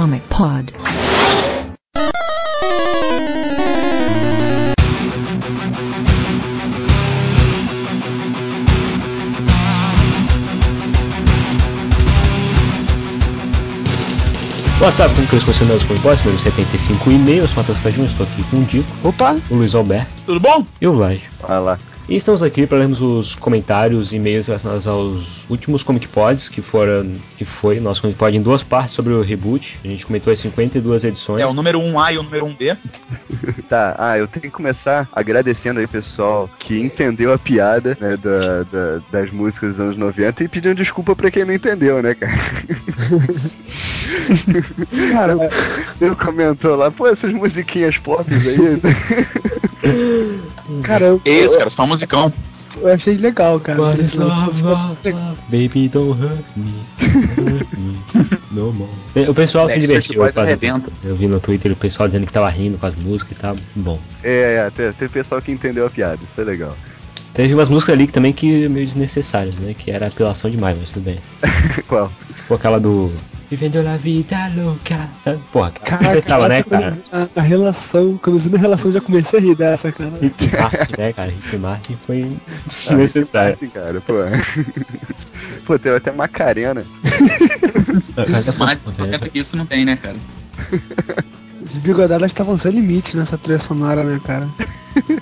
Comic Pod. WhatsApp, como que eles conheceram os Comic número 75 e meio, eu sou o Matheus Cadinho, estou aqui com o Dico, Opa! o Luiz Alberto Tudo bom? e o Vlad. E estamos aqui para lermos os comentários e e-mails relacionados aos últimos Comic Pods, que foram, que foi nosso Comic Pod em duas partes sobre o reboot. A gente comentou as 52 edições. É o número 1A e o número 1B. Tá, ah, eu tenho que começar agradecendo aí, pessoal, que entendeu a piada, né, da, da- das músicas dos anos 90 e pedindo desculpa pra quem não entendeu, né, cara? Cara, Ele comentou lá, pô, essas musiquinhas pop aí. cara, eu, Que isso, cara, só musicão. eu achei legal, cara. Baby, don't hurt me, hurt me no more. O pessoal se divertiu. Arrebenta. Eu vi no Twitter o pessoal dizendo que tava rindo com as músicas e tal. Bom. é, é, teve, teve pessoal que entendeu a piada, isso foi legal. Teve umas músicas ali que também que meio desnecessárias, né? Que era apelação demais, mas tudo bem. Qual? Tipo aquela do. Vivendo a vida louca. Sabe? Porra, cara. Pensava, né, cara? eu A, a relação, quando eu vi na relação, eu já comecei a rir dessa, cara. Rick Martin, né, cara? Rick Martin foi desnecessário. Assim, cara, pô. pô, teve até Macarena. Mas comenta que isso não tem, né, cara? Os bigodadas estavam sem limite nessa trilha sonora, né, cara?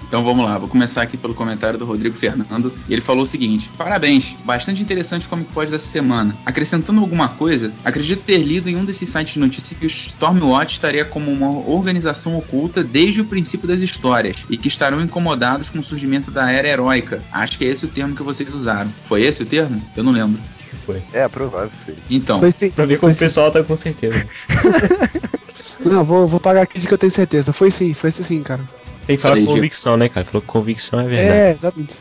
Então vamos lá, vou começar aqui pelo comentário do Rodrigo Fernando. E ele falou o seguinte: Parabéns, bastante interessante o Comic Pod dessa semana. Acrescentando alguma coisa, acredito ter lido em um desses sites de notícias que o Stormwatch estaria como uma organização oculta desde o princípio das histórias e que estarão incomodados com o surgimento da era heróica. Acho que é esse o termo que vocês usaram. Foi esse o termo? Eu não lembro. Foi. É, provável que seja. Então, Foi sim. Pra ver como o pessoal tá com certeza. Não, vou, vou pagar aqui de que eu tenho certeza. Foi sim, foi esse sim, cara. Tem que falar com convicção, né, cara? Falou que convicção é verdade. É, exatamente.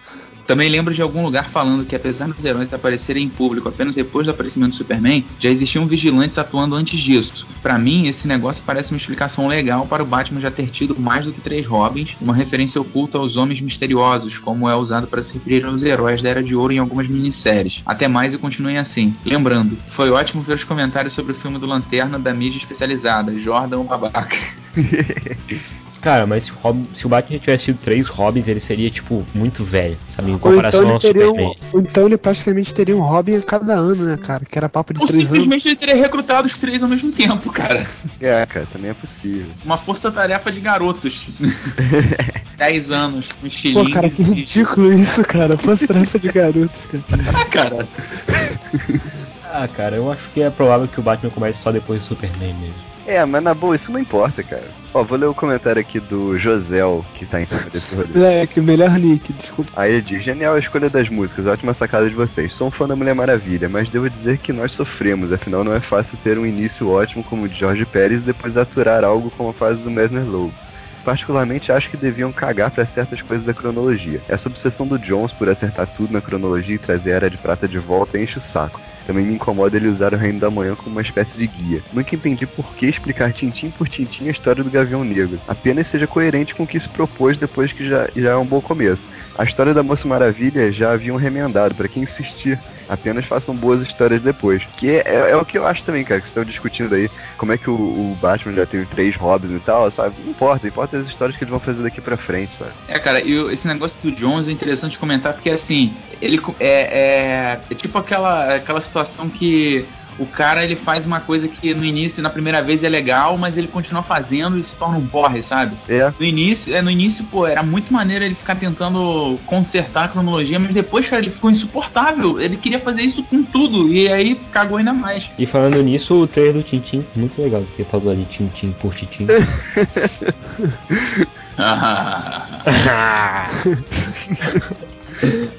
Também lembro de algum lugar falando que apesar dos heróis aparecerem em público apenas depois do aparecimento do Superman, já existiam vigilantes atuando antes disso. Pra mim, esse negócio parece uma explicação legal para o Batman já ter tido mais do que três Robins, uma referência oculta aos homens misteriosos, como é usado para se referir aos heróis da Era de Ouro em algumas minisséries. Até mais e continuem assim. Lembrando, foi ótimo ver os comentários sobre o filme do Lanterna da mídia especializada, Jordan o Babaca. Cara, mas se o, Rob- se o Batman tivesse tido três Robins, ele seria, tipo, muito velho, sabe? Em Ou comparação então, ao um, Superman. ou então ele praticamente teria um Robin a cada ano, né, cara? Que era papo de Ou três anos. simplesmente ele teria recrutado os três ao mesmo tempo, cara. É, cara, também é possível. Uma força-tarefa de garotos. 10 anos, um estilingue. Pô, cara, que ridículo isso, cara. Fosse tarefa de garotos, cara. Ah, cara. Ah, cara, eu acho que é provável que o Batman comece só depois do Superman mesmo. É, mas na boa, isso não importa, cara. Ó, vou ler o comentário aqui do Josel, que tá em cima desse rodeio. É, que o melhor nick, desculpa. Aí ele diz, genial a escolha das músicas, ótima sacada de vocês. Sou um fã da Mulher Maravilha, mas devo dizer que nós sofremos, afinal não é fácil ter um início ótimo como o de Jorge Pérez e depois aturar algo como a fase do Mesner Lopes. Particularmente acho que deviam cagar pra certas coisas da cronologia. Essa obsessão do Jones por acertar tudo na cronologia e trazer a Era de Prata de volta enche o saco. Também me incomoda ele usar o Reino da Manhã como uma espécie de guia. Nunca entendi por que explicar tintim por tintim a história do Gavião Negro. Apenas seja coerente com o que se propôs depois que já, já é um bom começo. A história da Moça Maravilha já haviam remendado, pra quem insistir. Apenas façam boas histórias depois. Que é, é- é o que eu acho também, cara, que vocês estão discutindo aí. Como é que o, o Batman já teve três Robins e tal, sabe? Não importa, importa as histórias que eles vão fazer daqui pra frente, sabe? É, cara, e esse negócio do Jones é interessante comentar porque assim, ele é, é, é tipo aquela, aquela situação que o cara ele faz uma coisa que no início, na primeira vez é legal, mas ele continua fazendo e se torna um porre, sabe? É, No início, é, no início, pô, era muito maneiro ele ficar tentando consertar a cronologia, mas depois, cara, ele ficou insuportável. Ele queria fazer isso com tudo, e aí cagou ainda mais. E falando nisso, o trailer do Tintin, muito legal, porque falou ali Tintin por Tintin.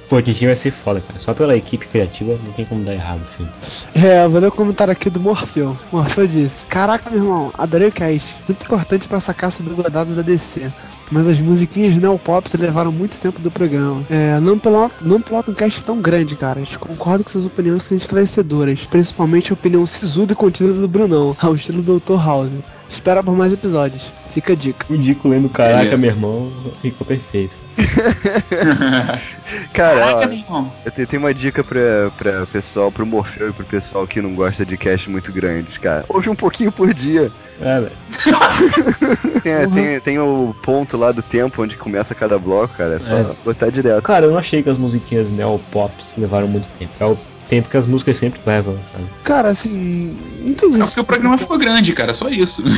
Pô, Tintin vai ser foda, cara. Só pela equipe criativa não tem como dar errado o filme. É, vou ler o comentário aqui do Morfeu. Morfeu disse: Caraca, meu irmão, adorei o cast. Muito importante pra sacar sobre o godado da DC. Mas as musiquinhas neopops levaram muito tempo do programa. É, não pelo, não pilota um cast tão grande, cara. Concordo que suas opiniões são esclarecedoras. Principalmente a opinião sisuda e contida do Brunão, ao estilo do Dr. House. Espera por mais episódios. Fica a dica. O Dico lendo Caraca, Beleza. meu irmão, ficou perfeito. Cara, Caraca, ó, eu tenho, tenho uma dica pra, pra pessoal, pro Morfeu e pro pessoal que não gosta de cast muito grandes, cara. Ouve um pouquinho por dia. É, velho. Tem, Uhum. tem, tem o ponto lá do tempo onde começa cada bloco, cara. É só É. botar direto. Cara, eu não achei que as musiquinhas neopops levaram muito tempo. É o tempo que as músicas sempre levam, sabe? Cara, assim. Não tem É isso. porque o programa ficou grande, cara, só isso.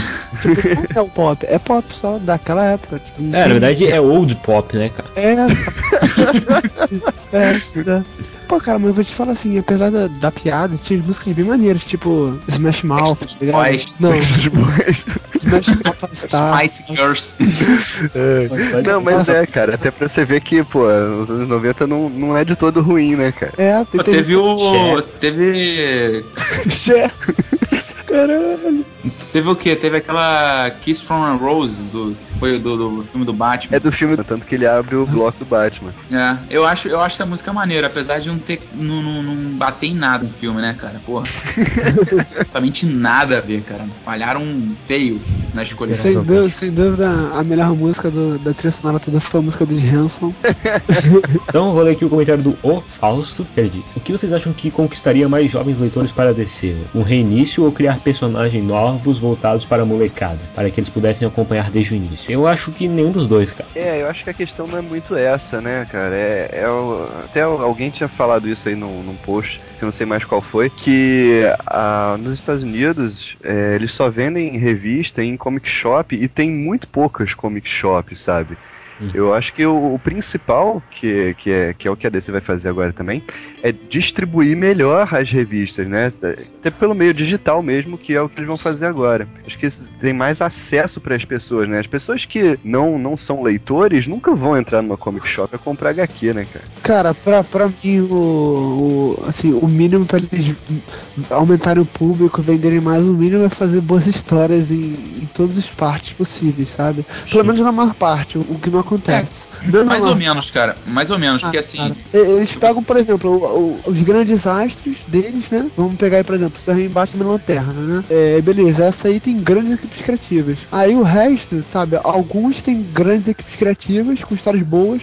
É o pop. É pop só daquela época. Tipo, É, na verdade é old pop, né, cara? É. é, é. Pô, cara, mas eu vou te falar assim, apesar da, da piada, tinha músicas bem maneiras, tipo Smash Mouth, tá ligado? Boys. Não, Smash Mouth Star. Spice Girls. É. Não, mas é, cara, até pra você ver que, pô, os anos 90 não, não é de todo ruim, né, cara? É, tem, tem... teve o. Cher. Teve. Caralho. Teve o quê? Teve aquela Kiss from a Rose, do, que foi do, do filme do Batman. É do filme, tanto que ele abre o bloco do Batman. É, eu acho, eu acho essa música maneira, apesar de não ter. não, não, não bater em nada no filme, né, cara? Porra. Absolutamente nada a ver, cara. Falharam feio na escolha. Será? Sem dúvida, sem dúvida, a melhor música do, da trilha sonora toda foi a música dos Hanson. Então eu vou ler aqui o comentário do O Fausto, que ele diz: O que vocês acham que conquistaria mais jovens leitores para DC? Um reinício ou criar personagens novos voltados para a molecada, para que eles pudessem acompanhar desde o início? Eu acho que nenhum dos dois, cara. É, eu acho que a questão não é muito essa, né, cara? É, é o- até alguém tinha falado isso aí num, num post, que eu não sei mais qual foi, que ah, nos Estados Unidos é, eles só vendem revista em comic shop e tem muito poucas comic shops, sabe? Uhum. Eu acho que o, o principal, que, que, é, que é o que a DC vai fazer agora também, é distribuir melhor as revistas, né? Até pelo meio digital mesmo, que é o que eles vão fazer agora. Acho que tem mais acesso para as pessoas, né? As pessoas que não, não são leitores nunca vão entrar numa comic shop a comprar HQ, né, cara? Cara, pra, pra mim, o, o, assim, o mínimo pra eles aumentarem o público, venderem mais, o mínimo é fazer boas histórias em, em todas as partes possíveis, sabe? Pelo Sim. menos na maior parte, o, o que não acontece. Não, Mais ou menos, cara. Mais ou menos, porque Ah, assim. cara. E- Eles pegam, por exemplo, o- o- os grandes astros deles, né? Vamos pegar aí, por exemplo, Superman Batman Lanterna, né? É, beleza, essa aí tem grandes equipes criativas. Aí o resto, sabe, alguns têm grandes equipes criativas, com histórias boas.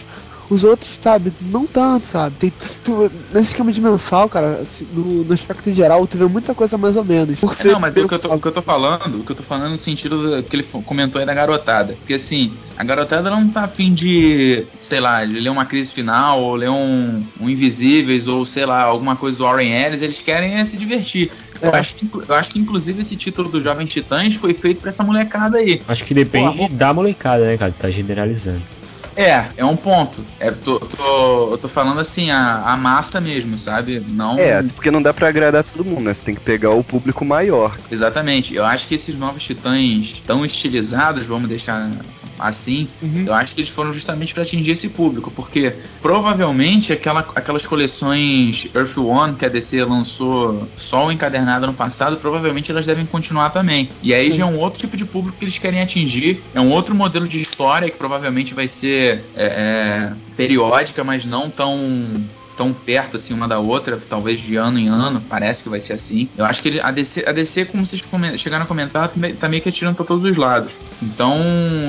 Os outros, sabe, não tanto, sabe? Tem, tu, nesse esquema de mensal, cara, assim, no, no aspecto geral, tu vê muita coisa mais ou menos. Por É, ser Não, mas o que, eu tô, o que eu tô falando, o que eu tô falando no sentido do- que ele comentou aí da garotada. Porque assim, a garotada não tá afim de, sei lá, de ler uma crise final, ou ler um, um Invisíveis, ou sei lá, alguma coisa do Warren Ellis, eles querem é se divertir. Eu, É. acho que, eu acho que inclusive esse título do Jovens Titãs foi feito pra essa molecada aí. Acho que depende Pô, da molecada, né, cara? Tá generalizando. É, é um ponto. É, tô, tô, eu tô falando assim, a, a massa mesmo, sabe? Não. É, porque não dá pra agradar todo mundo, né? Você tem que pegar o público maior. Exatamente. Eu acho que esses novos titãs tão estilizados, vamos deixar assim, Uhum. eu acho que eles foram justamente para atingir esse público, porque provavelmente aquela, aquelas coleções Earth One que a DC lançou só o encadernado no passado, provavelmente elas devem continuar também. E aí Sim. já é um outro tipo de público que eles querem atingir, é um outro modelo de história que provavelmente vai ser é, é, periódica, mas não tão tão perto assim uma da outra, talvez de ano em ano, parece que vai ser assim. Eu acho que ele, a, DC, a DC, como vocês chegaram a comentar, tá tá meio que atirando pra todos os lados. Então,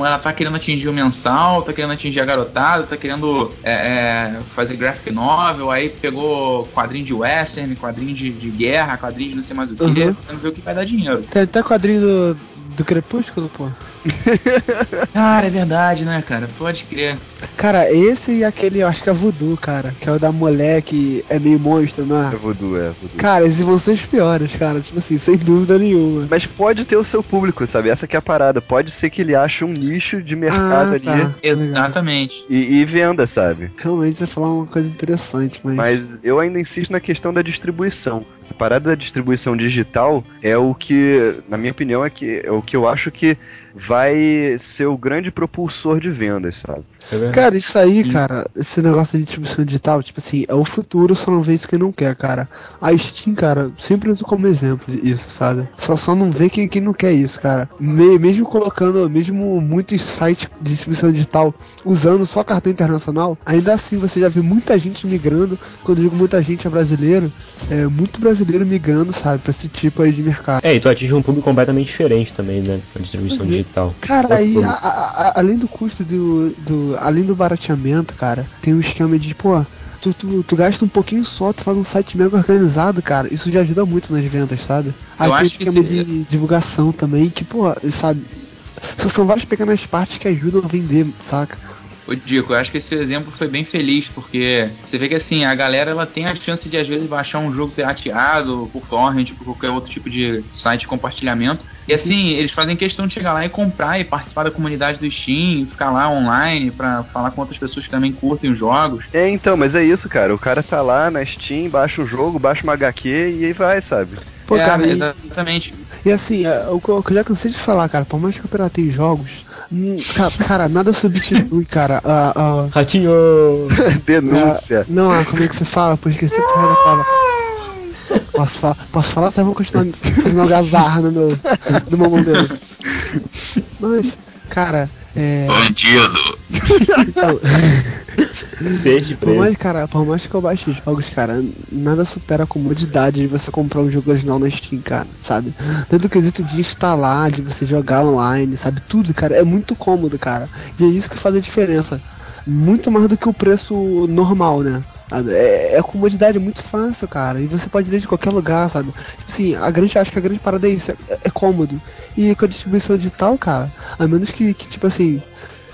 ela tá querendo atingir o mensal, tá querendo atingir a garotada, tá querendo é, é, fazer graphic novel, aí pegou quadrinho de western, quadrinho de, de guerra, quadrinho de não sei mais o que, Uhum. tentando ver o que vai dar dinheiro. Tem até quadrinho do, do Crepúsculo, pô. Cara, é verdade, né, cara? Pode crer. Cara, esse e aquele, eu acho que é Voodoo, cara. Que é o da mulher que é meio monstro, não É é? voodoo, é voodoo. Cara, esses vão ser os piores, cara. Tipo assim, sem dúvida nenhuma. Mas pode ter o seu público, sabe? Essa que é a parada. Pode ser que ele ache um nicho de mercado Ah, ali tá. Exatamente. e, e venda, sabe? Realmente você falar uma coisa interessante, mas. Mas eu ainda insisto na questão da distribuição. Essa parada da distribuição digital é o que, na minha opinião, é, que, é o que eu acho que vai ser o grande propulsor de vendas, sabe? É Cara, isso aí, cara, esse negócio de distribuição digital, tipo assim, é o futuro, só não vê isso quem não quer, cara. A Steam, cara, sempre uso como exemplo isso, sabe? Só só não vê quem, quem não quer isso, cara. Me- mesmo colocando, mesmo muitos sites de distribuição digital usando só cartão internacional, ainda assim você já vê muita gente migrando. Quando eu digo muita gente é brasileiro, é muito brasileiro migrando, sabe, pra esse tipo aí de mercado. É, e tu atinge um público completamente diferente também, né? A distribuição Pois digital. Cara, Outro aí, a- a- além do custo do, do. Além do barateamento, cara, tem um esquema de, pô, tu, tu, tu gasta um pouquinho só, tu faz um site mega organizado, cara. Isso já ajuda muito nas vendas, sabe? Aí Eu tem um acho que esquema se- de divulgação também, que, pô, sabe. São- São várias pequenas partes que ajudam a vender, saca? Ô Dico, eu acho que esse exemplo foi bem feliz, porque você vê que assim, a galera ela tem a chance de às vezes baixar um jogo pirateado por torrent, por qualquer outro tipo de site de compartilhamento. E assim, eles fazem questão de chegar lá e comprar e participar da comunidade do Steam, ficar lá online pra falar com outras pessoas que também curtem os jogos. É, então, mas é isso, cara. O cara tá lá na Steam, baixa o jogo, baixa uma HQ e aí vai, sabe? Pô, é, cara, e, exatamente. e assim, é, já cansei de falar, cara, por mais que eu piratei jogos, cara, nada substitui, cara, a. a Ratinho! Denúncia. Ah, não, ah, como é que você fala? Pô, esqueci a porra da palavra. Posso falar? Posso falar? Só vou continuar fazendo algazarra no meu, no meu modelo. Mas, cara, é. Bandido! Peixe por mais, cara, por mais que eu baixe jogos, cara, nada supera a comodidade de você comprar um jogo original na Steam, cara, sabe? Tanto o quesito de instalar, de você jogar online, sabe? Tudo, cara, é muito cômodo, cara. E é isso que faz a diferença. Muito mais do que o preço normal, né? É, é comodidade muito fácil, cara. E você pode ler de qualquer lugar, sabe? Tipo assim, a grande, acho que a grande parada é isso, é, é cômodo. E com a distribuição digital, cara, a menos que, que tipo assim,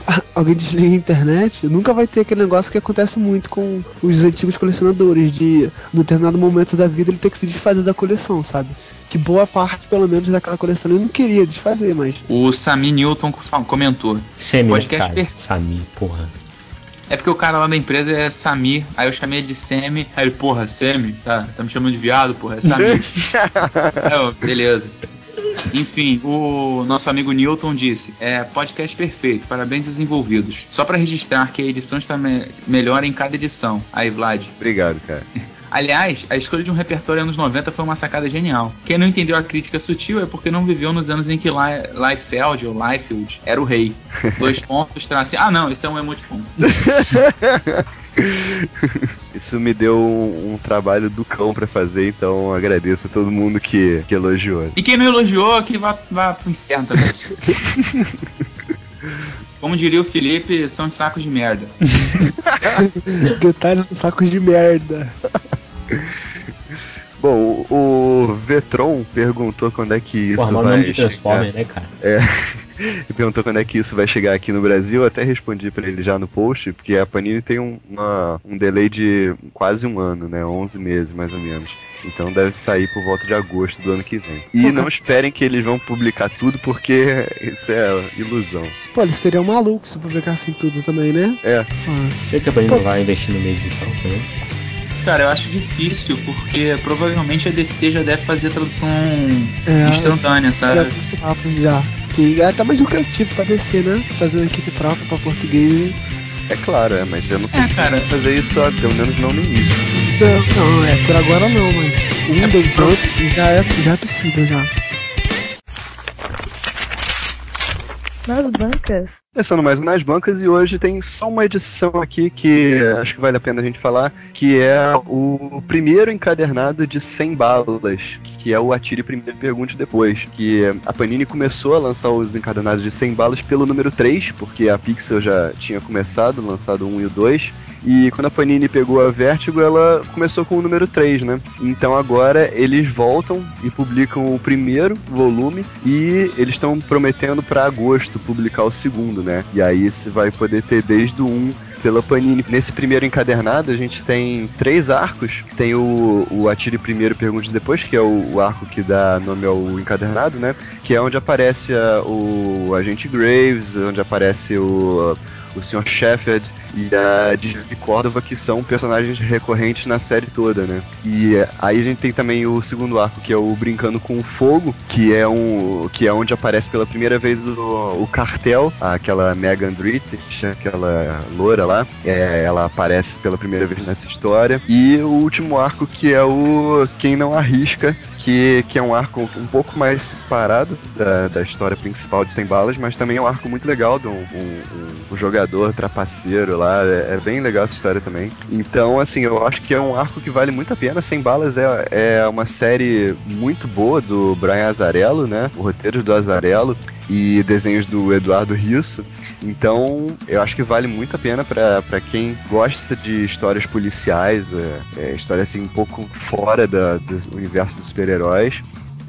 alguém desliga a internet, nunca vai ter aquele negócio que acontece muito com os antigos colecionadores, de em determinado momento da vida ele ter que se desfazer da coleção, sabe? Que boa parte, pelo menos, daquela coleção ele não queria desfazer, mas. O Sami Newton comentou. Semi, Podcast cara? per- Sami, porra. É porque o cara lá da empresa é Samir, aí eu chamei de Semi, aí ele, porra, Semi, tá, tá me chamando de viado, porra, é Samir. é, beleza. Enfim, o nosso amigo Newton disse: é podcast perfeito, parabéns aos envolvidos. Só pra registrar que a edição está me melhor em cada edição. Aí, Vlad. Obrigado, cara. Aliás, a escolha de um repertório anos 90 foi uma sacada genial. Quem não entendeu a crítica sutil é porque não viveu nos anos em que Li- Liefeld ou Liefeld era o rei. Dois pontos, traço. Ah, não, isso é um emoticon. Isso me deu um, um trabalho do cão pra fazer, então agradeço a todo mundo que, que elogiou. E quem não elogiou, que vá, vá pro inferno também. Como diria o Felipe, são sacos de merda. Detalhe no saco de merda. Bom, o, Vetron perguntou quando é que isso o vai nome de chegar. Transformer, né, cara? É. Perguntou quando é que isso vai chegar aqui no Brasil. Eu até respondi pra ele já no post, porque a Panini tem um, uma- um delay de quase um ano, né? 11 meses mais ou menos. Então deve sair por volta de agosto do ano que vem. E não esperem que eles vão publicar tudo, porque isso é ilusão. Pô, eles seriam malucos se publicassem tudo também, né? É, Ah, Sei que a Panini não vai investir no meio digital também. Cara, eu acho difícil, porque provavelmente a DC já deve fazer tradução É, instantânea, já sabe? vi esse papo já. Que é até mais lucrativo pra descer, né? Fazer uma equipe própria pra português. é claro, é, mas eu não sei É, se cara. vai fazer isso, ó, pelo menos não no início. Não, não, é por agora não, mas um É dos pro- outros já é, já é possível já. Nas bancas. Começando mais nas bancas e hoje tem só uma edição aqui que acho que vale a pena a gente falar, que é o primeiro encadernado de 100 balas, que é o Atire Primeiro e Pergunte Depois, que a Panini começou a lançar os encadernados de 100 balas pelo número 3, porque a Pixel já tinha começado, lançado o 1 e o 2, e quando a Panini pegou a Vertigo, ela começou com o número 3, né? Então agora eles voltam e publicam o primeiro volume e eles estão prometendo para agosto publicar o segundo, né? E aí você vai poder ter desde o 1 pela Panini. Nesse primeiro encadernado a gente tem três arcos. Tem o, o Atire Primeiro, Pergunte Depois, que é o, arco que dá nome ao encadernado, né? Que é onde aparece a- o Agente Graves, onde aparece o, o Sr. Sheffield e a de Córdova, que são personagens recorrentes na série toda, né? E aí a gente tem também o segundo arco, que é o Brincando com o Fogo, que é um que é onde aparece pela primeira vez o, o cartel, aquela Megan Drittich, aquela loura lá, é, ela aparece pela primeira vez nessa história. E o último arco que é o Quem Não Arrisca, que, que é um arco um pouco mais separado da, da história principal de Sem Balas, mas também é um arco muito legal de um, um, um jogador trapaceiro lá. É, é, bem legal essa história também. Então, assim, eu acho que é um arco que vale muito a pena. Sem Balas é, é uma série muito boa do Brian Azarello, né? O roteiro do Azarello e desenhos do Eduardo Risso. Então, eu acho que vale muito a pena para quem gosta de histórias policiais, é, é, história assim um pouco fora da, do universo dos super-heróis.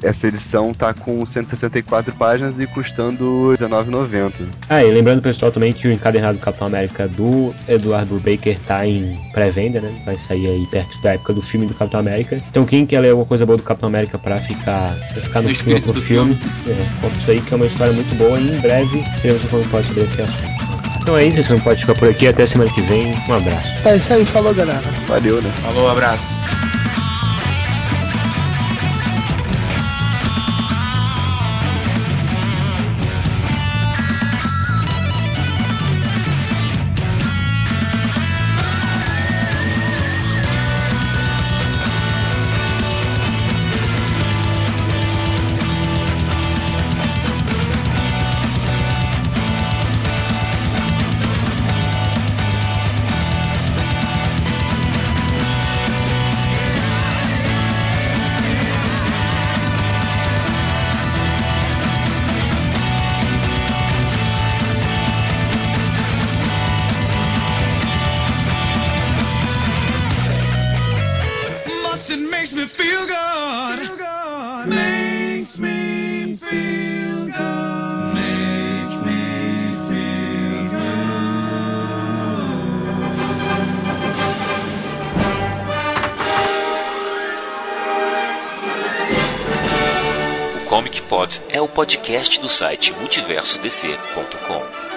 Essa edição tá com 164 páginas e custando R$19,90. Ah, e lembrando pessoal também que o encadernado Capitão América do Eduardo Baker tá em pré-venda, né? Vai sair aí perto da época do filme do Capitão América. Então quem quer ler alguma coisa boa do Capitão América pra ficar, pra ficar no, filme, filme, filme. É, conta isso aí que é uma história muito boa e em breve teremos um pode sobre esse assunto. Então é isso, esse pode ficar por aqui. Até semana que vem. Um abraço. É isso aí, falou galera. Valeu, né? Falou, abraço. Podcast do site multiversodc.com.